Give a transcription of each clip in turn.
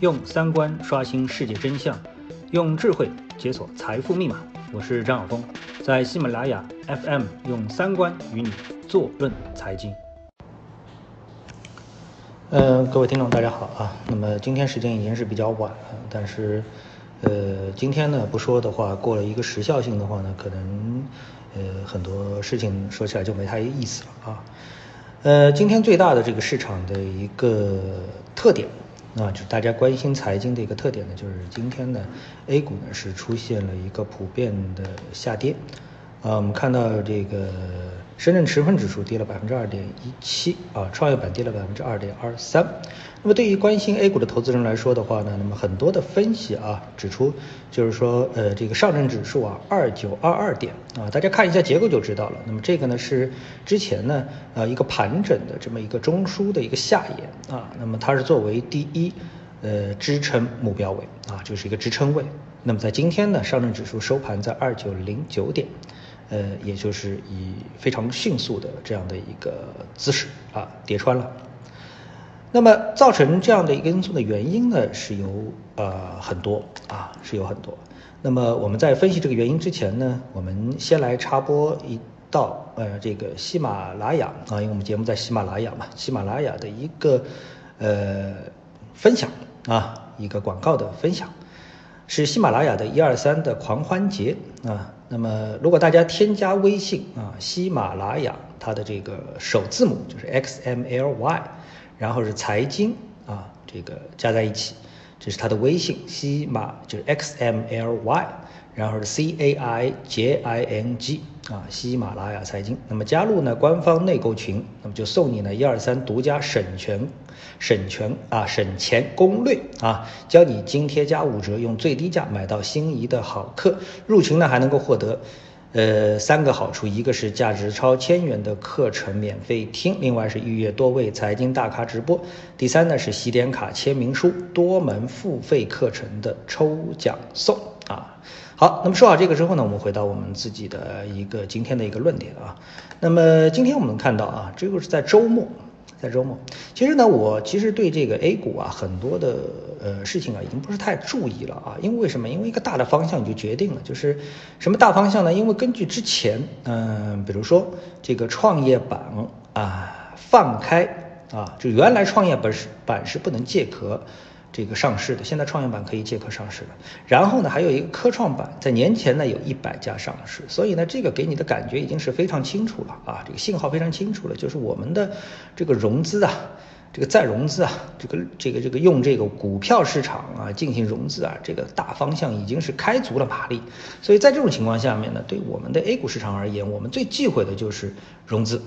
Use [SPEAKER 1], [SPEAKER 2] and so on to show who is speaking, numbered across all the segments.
[SPEAKER 1] 用三观刷新世界真相，用智慧解锁财富密码。我是张晓峰，在喜马拉雅 FM 用三观与你坐论财经。嗯，各位听众大家好啊。那么今天时间已经是比较晚了，但是呃，今天呢不说的话，过了一个时效性的话呢，可能呃很多事情说起来就没太意思了啊。呃，今天最大的这个市场的一个特点。啊，就是大家关心财经的一个特点呢，就是今天呢，A 股呢是出现了一个普遍的下跌。啊，我们看到这个深圳成分指数跌了百分之二点一七，啊，创业板跌了百分之二点二三。那么对于关心 A 股的投资人来说的话呢，那么很多的分析啊指出，就是说呃这个上证指数啊二九二二点啊，大家看一下结构就知道了。那么这个呢是之前呢呃一个盘整的这么一个中枢的一个下沿啊，那么它是作为第一呃支撑目标位啊，就是一个支撑位。那么在今天呢，上证指数收盘在二九零九点，呃也就是以非常迅速的这样的一个姿势啊叠穿了。那么造成这样的一个因素的原因呢，是有呃很多啊，是有很多。那么我们在分析这个原因之前呢，我们先来插播一道呃这个喜马拉雅啊，因为我们节目在喜马拉雅嘛，喜马拉雅的一个呃分享啊，一个广告的分享，是喜马拉雅的一二三的狂欢节啊。那么如果大家添加微信啊，喜马拉雅它的这个首字母就是 X M L Y。然后是财经啊，这个加在一起，这是他的微信，西马就是 X M L Y，然后是 C A I J I N G 啊，喜马拉雅财经。那么加入呢官方内购群，那么就送你呢一二三独家省钱省钱啊省钱攻略啊，教你津贴加五折，用最低价买到心仪的好课。入群呢还能够获得。呃，三个好处，一个是价值超千元的课程免费听，另外是预约多位财经大咖直播，第三呢是喜点卡签名书，多门付费课程的抽奖送啊。好，那么说好这个之后呢，我们回到我们自己的一个今天的一个论点啊。那么今天我们看到啊，这个是在周末。在周末，其实呢，我其实对这个 A 股啊很多的呃事情啊已经不是太注意了啊，因为为什么？因为一个大的方向就决定了，就是什么大方向呢？因为根据之前嗯，比如说这个创业板啊放开啊，就原来创业板是板是不能借壳。这个上市的，现在创业板可以借壳上市了。然后呢，还有一个科创板，在年前呢有一百家上市，所以呢，这个给你的感觉已经是非常清楚了啊，这个信号非常清楚了，就是我们的这个融资啊，这个再融资啊，这个这个这个用这个股票市场啊进行融资啊，这个大方向已经是开足了马力。所以在这种情况下面呢，对我们的 A 股市场而言，我们最忌讳的就是融资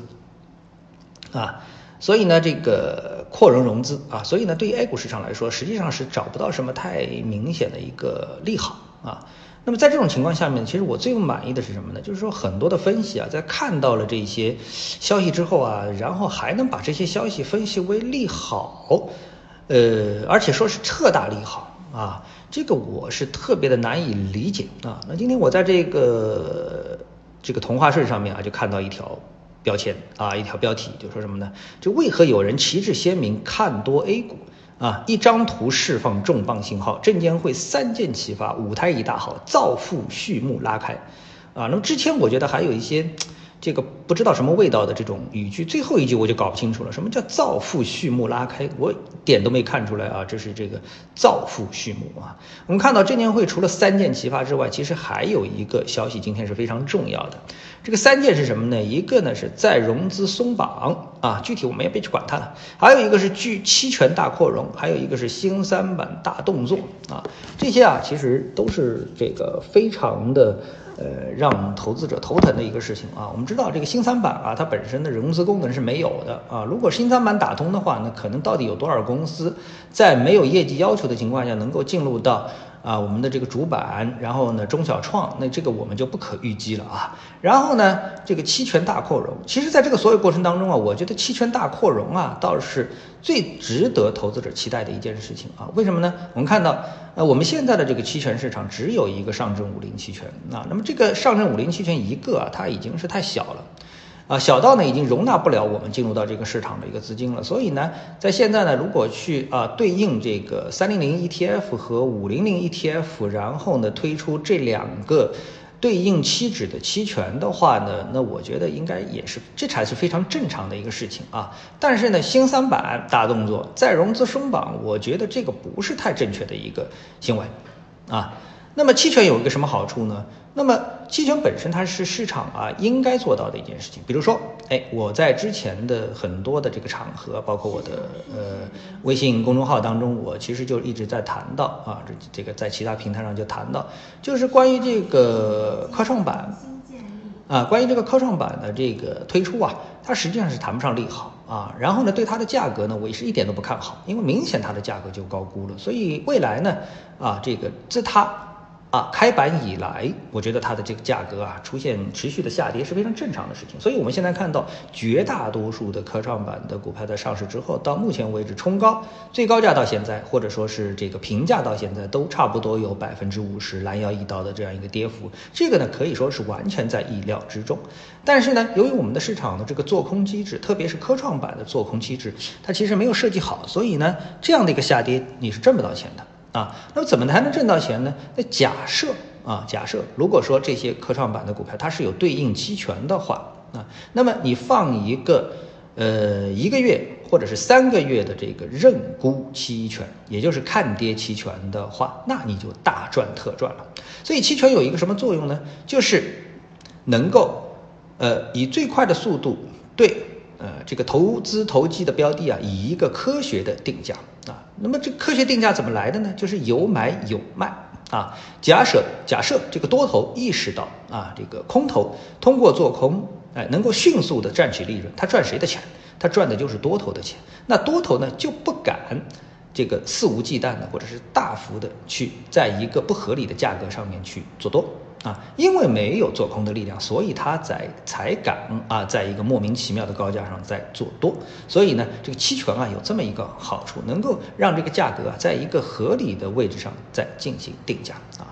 [SPEAKER 1] 啊。所以呢，这个扩容融资啊，所以呢，对于 A 股市场来说，实际上是找不到什么太明显的一个利好啊。那么在这种情况下面，其实我最不满意的是什么呢？就是说很多的分析啊，在看到了这些消息之后啊，然后还能把这些消息分析为利好，呃，而且说是特大利好啊，这个我是特别的难以理解啊。那今天我在这个这个同花顺上面啊，就看到一条。标签啊，一条标题就说什么呢？就为何有人旗帜鲜明看多 A 股啊？一张图释放重磅信号，证监会三箭齐发，舞台一大好，造富序幕拉开啊！那么之前我觉得还有一些。这个不知道什么味道的这种语句，最后一句我就搞不清楚了。什么叫造富序幕拉开？我点都没看出来啊！这是这个造富序幕啊！我们看到证监会除了三件齐发之外，其实还有一个消息，今天是非常重要的。这个三件是什么呢？一个呢是再融资松绑啊，具体我们也别去管它了。还有一个是巨期权大扩容，还有一个是新三板大动作啊。这些啊，其实都是这个非常的。呃，让投资者头疼的一个事情啊，我们知道这个新三板啊，它本身的融资功能是没有的啊。如果新三板打通的话，那可能到底有多少公司在没有业绩要求的情况下能够进入到？啊，我们的这个主板，然后呢，中小创，那这个我们就不可预计了啊。然后呢，这个期权大扩容，其实在这个所有过程当中啊，我觉得期权大扩容啊，倒是最值得投资者期待的一件事情啊。为什么呢？我们看到，呃，我们现在的这个期权市场只有一个上证五零期权啊，那么这个上证五零期权一个啊，它已经是太小了。啊，小到呢已经容纳不了我们进入到这个市场的一个资金了。所以呢，在现在呢，如果去啊对应这个三零零 ETF 和五零零 ETF，然后呢推出这两个。对应期指的期权的话呢，那我觉得应该也是，这才是非常正常的一个事情啊。但是呢，新三板大动作，再融资松绑，我觉得这个不是太正确的一个行为啊。那么期权有一个什么好处呢？那么期权本身它是市场啊应该做到的一件事情。比如说，哎，我在之前的很多的这个场合，包括我的呃微信公众号当中，我其实就一直在谈到啊，这这个在其他平台上就谈到，就是关于这个科创板啊，关于这个科创板的这个推出啊，它实际上是谈不上利好啊。然后呢，对它的价格呢，我也是一点都不看好，因为明显它的价格就高估了。所以未来呢，啊，这个自它。啊，开板以来，我觉得它的这个价格啊出现持续的下跌是非常正常的事情。所以，我们现在看到绝大多数的科创板的股票在上市之后，到目前为止冲高，最高价到现在，或者说是这个平价到现在，都差不多有百分之五十拦腰一刀的这样一个跌幅。这个呢，可以说是完全在意料之中。但是呢，由于我们的市场的这个做空机制，特别是科创板的做空机制，它其实没有设计好，所以呢，这样的一个下跌你是挣不到钱的。啊，那么怎么才能挣到钱呢？那假设啊，假设如果说这些科创板的股票它是有对应期权的话啊，那么你放一个呃一个月或者是三个月的这个认沽期权，也就是看跌期权的话，那你就大赚特赚了。所以期权有一个什么作用呢？就是能够呃以最快的速度对。呃，这个投资投机的标的啊，以一个科学的定价，那么这科学定价怎么来的呢？就是有买有卖啊。假设假设这个多头意识到啊，这个空头通过做空，哎，能够迅速的赚取利润，他赚谁的钱？他赚的就是多头的钱。那多头呢就不敢这个肆无忌惮的，或者是大幅的去在一个不合理的价格上面去做多。啊，因为没有做空的力量，所以他在才敢啊，在一个莫名其妙的高价上在做多。所以呢，这个期权啊有这么一个好处，能够让这个价格啊在一个合理的位置上再进行定价啊。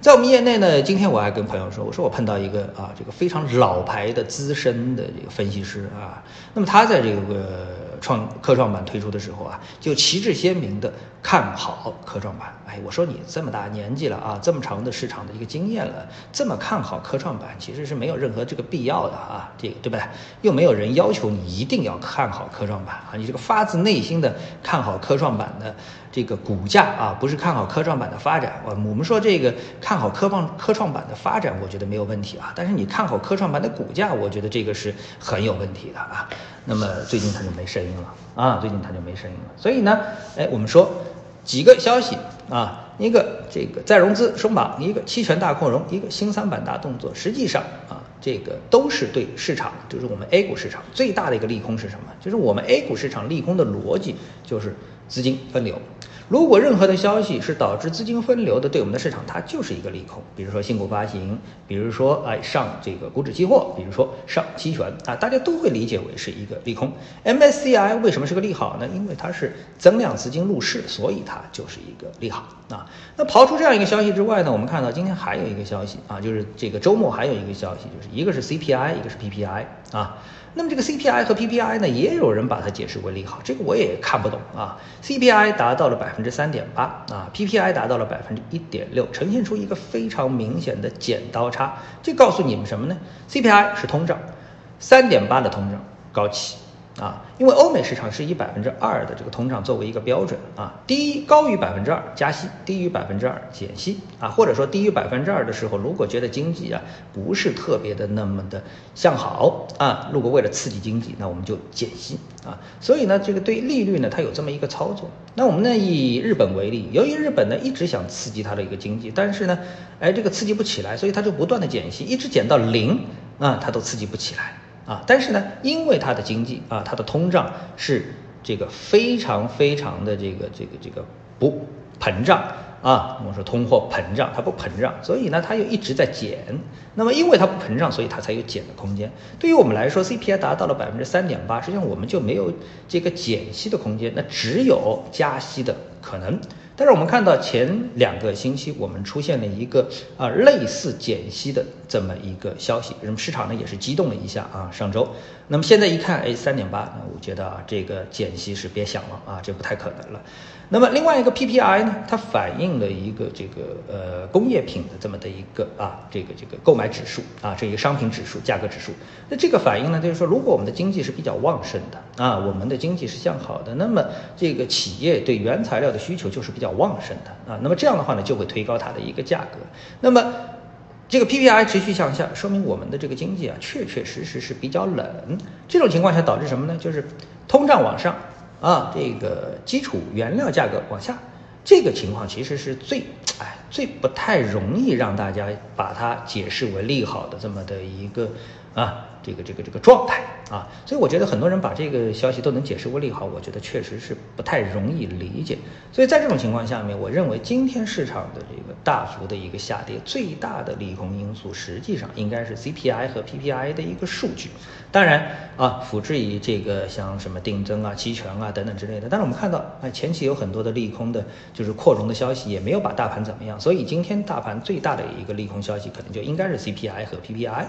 [SPEAKER 1] 在我们业内呢，今天我还跟朋友说，我说我碰到一个啊，这个非常老牌的资深的这个分析师啊，那么他在这个创科创板推出的时候啊，就旗帜鲜明的看好科创板。哎，我说你这么大年纪了啊，这么长的市场的一个经验了，这么看好科创板，其实是没有任何这个必要的啊，这个对不对？又没有人要求你一定要看好科创板啊，你这个发自内心的看好科创板的。这个股价啊，不是看好科创板的发展，我我们说这个看好科创科创板的发展，我觉得没有问题啊。但是你看好科创板的股价，我觉得这个是很有问题的啊。那么最近它就没声音了啊，最近它就没声音了。所以呢，哎，我们说几个消息啊，一个这个再融资松绑，一个期权大扩容，一个新三板大动作，实际上啊，这个都是对市场，就是我们 A 股市场最大的一个利空是什么？就是我们 A 股市场利空的逻辑就是资金分流。如果任何的消息是导致资金分流的，对我们的市场它就是一个利空。比如说新股发行，比如说哎上这个股指期货，比如说上期权啊，大家都会理解为是一个利空。MSCI 为什么是个利好呢？因为它是增量资金入市，所以它就是一个利好啊。那刨出这样一个消息之外呢，我们看到今天还有一个消息啊，就是这个周末还有一个消息，就是一个是 CPI，一个是 PPI 啊。那么这个 CPI 和 PPI 呢，也有人把它解释为利好，这个我也看不懂啊。CPI 达到了百分之三点八啊，PPI 达到了百分之一点六，呈现出一个非常明显的剪刀差。这告诉你们什么呢？CPI 是通胀，三点八的通胀高企。啊，因为欧美市场是以百分之二的这个通胀作为一个标准啊，低高于百分之二加息，低于百分之二减息啊，或者说低于百分之二的时候，如果觉得经济啊不是特别的那么的向好啊，如果为了刺激经济，那我们就减息啊。所以呢，这个对利率呢，它有这么一个操作。那我们呢以日本为例，由于日本呢一直想刺激它的一个经济，但是呢，哎这个刺激不起来，所以它就不断的减息，一直减到零啊，它都刺激不起来。啊，但是呢，因为它的经济啊，它的通胀是这个非常非常的这个这个这个不膨胀啊，我们说通货膨胀，它不膨胀，所以呢，它又一直在减。那么因为它不膨胀，所以它才有减的空间。对于我们来说，CPI 达到了百分之三点八，实际上我们就没有这个减息的空间，那只有加息的可能。但是我们看到前两个星期我们出现了一个啊类似减息的这么一个消息，那么市场呢也是激动了一下啊上周，那么现在一看哎三点八，那我觉得啊这个减息是别想了啊这不太可能了。那么另外一个 PPI 呢，它反映了一个这个呃工业品的这么的一个啊这个这个购买指数啊这一个商品指数价格指数。那这个反应呢，就是说如果我们的经济是比较旺盛的啊，我们的经济是向好的，那么这个企业对原材料的需求就是比较旺盛的啊，那么这样的话呢，就会推高它的一个价格。那么这个 PPI 持续向下，说明我们的这个经济啊确确实实是比较冷。这种情况下导致什么呢？就是通胀往上。啊，这个基础原料价格往下，这个情况其实是最，哎，最不太容易让大家把它解释为利好的这么的一个啊。这个这个这个状态啊，所以我觉得很多人把这个消息都能解释为利好，我觉得确实是不太容易理解。所以在这种情况下面，我认为今天市场的这个大幅的一个下跌，最大的利空因素实际上应该是 CPI 和 PPI 的一个数据。当然啊，辅之以这个像什么定增啊、期权啊等等之类的。但是我们看到啊，前期有很多的利空的，就是扩容的消息，也没有把大盘怎么样。所以今天大盘最大的一个利空消息，可能就应该是 CPI 和 PPI。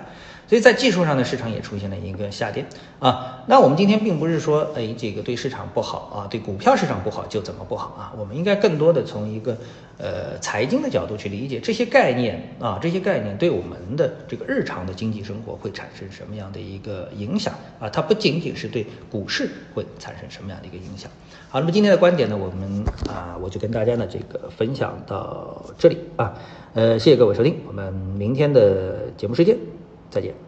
[SPEAKER 1] 所以在技术术上的市场也出现了一个下跌啊。那我们今天并不是说，哎，这个对市场不好啊，对股票市场不好就怎么不好啊？我们应该更多的从一个呃财经的角度去理解这些概念啊，这些概念对我们的这个日常的经济生活会产生什么样的一个影响啊？它不仅仅是对股市会产生什么样的一个影响。好，那么今天的观点呢，我们啊，我就跟大家呢这个分享到这里啊。呃，谢谢各位收听，我们明天的节目时间。再见。